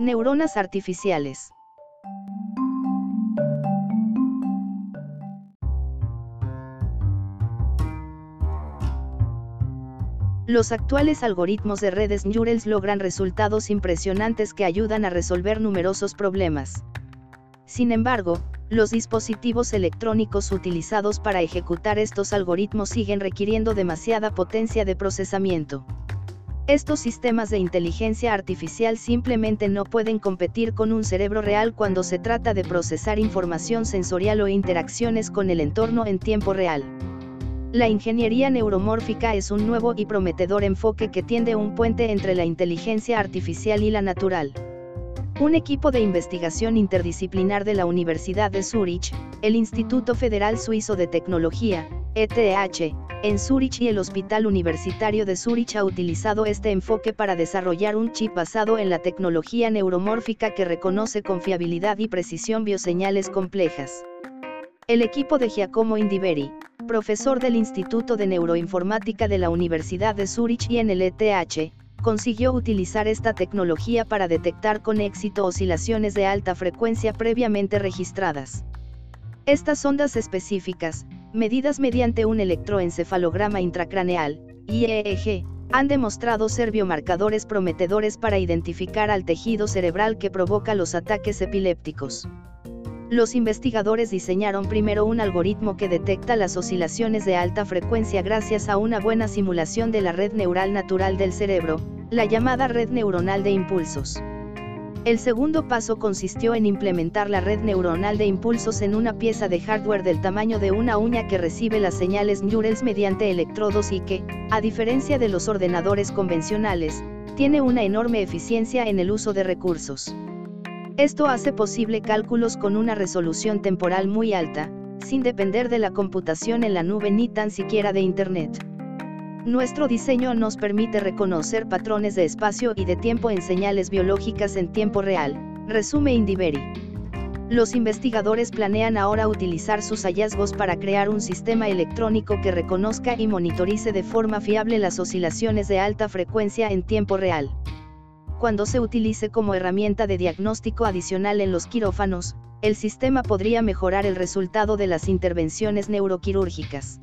Neuronas artificiales. Los actuales algoritmos de redes neurales logran resultados impresionantes que ayudan a resolver numerosos problemas. Sin embargo, los dispositivos electrónicos utilizados para ejecutar estos algoritmos siguen requiriendo demasiada potencia de procesamiento. Estos sistemas de inteligencia artificial simplemente no pueden competir con un cerebro real cuando se trata de procesar información sensorial o interacciones con el entorno en tiempo real. La ingeniería neuromórfica es un nuevo y prometedor enfoque que tiende un puente entre la inteligencia artificial y la natural. Un equipo de investigación interdisciplinar de la Universidad de Zúrich, el Instituto Federal Suizo de Tecnología, ETH, en Zúrich y el Hospital Universitario de Zúrich ha utilizado este enfoque para desarrollar un chip basado en la tecnología neuromórfica que reconoce con fiabilidad y precisión bioseñales complejas. El equipo de Giacomo Indiveri, profesor del Instituto de Neuroinformática de la Universidad de Zúrich y en el ETH, consiguió utilizar esta tecnología para detectar con éxito oscilaciones de alta frecuencia previamente registradas. Estas ondas específicas, medidas mediante un electroencefalograma intracraneal, IEEG, han demostrado ser biomarcadores prometedores para identificar al tejido cerebral que provoca los ataques epilépticos. Los investigadores diseñaron primero un algoritmo que detecta las oscilaciones de alta frecuencia gracias a una buena simulación de la red neural natural del cerebro, la llamada red neuronal de impulsos. El segundo paso consistió en implementar la red neuronal de impulsos en una pieza de hardware del tamaño de una uña que recibe las señales neurales mediante electrodos y que, a diferencia de los ordenadores convencionales, tiene una enorme eficiencia en el uso de recursos. Esto hace posible cálculos con una resolución temporal muy alta, sin depender de la computación en la nube ni tan siquiera de Internet. Nuestro diseño nos permite reconocer patrones de espacio y de tiempo en señales biológicas en tiempo real, resume Indiveri. Los investigadores planean ahora utilizar sus hallazgos para crear un sistema electrónico que reconozca y monitorice de forma fiable las oscilaciones de alta frecuencia en tiempo real cuando se utilice como herramienta de diagnóstico adicional en los quirófanos, el sistema podría mejorar el resultado de las intervenciones neuroquirúrgicas.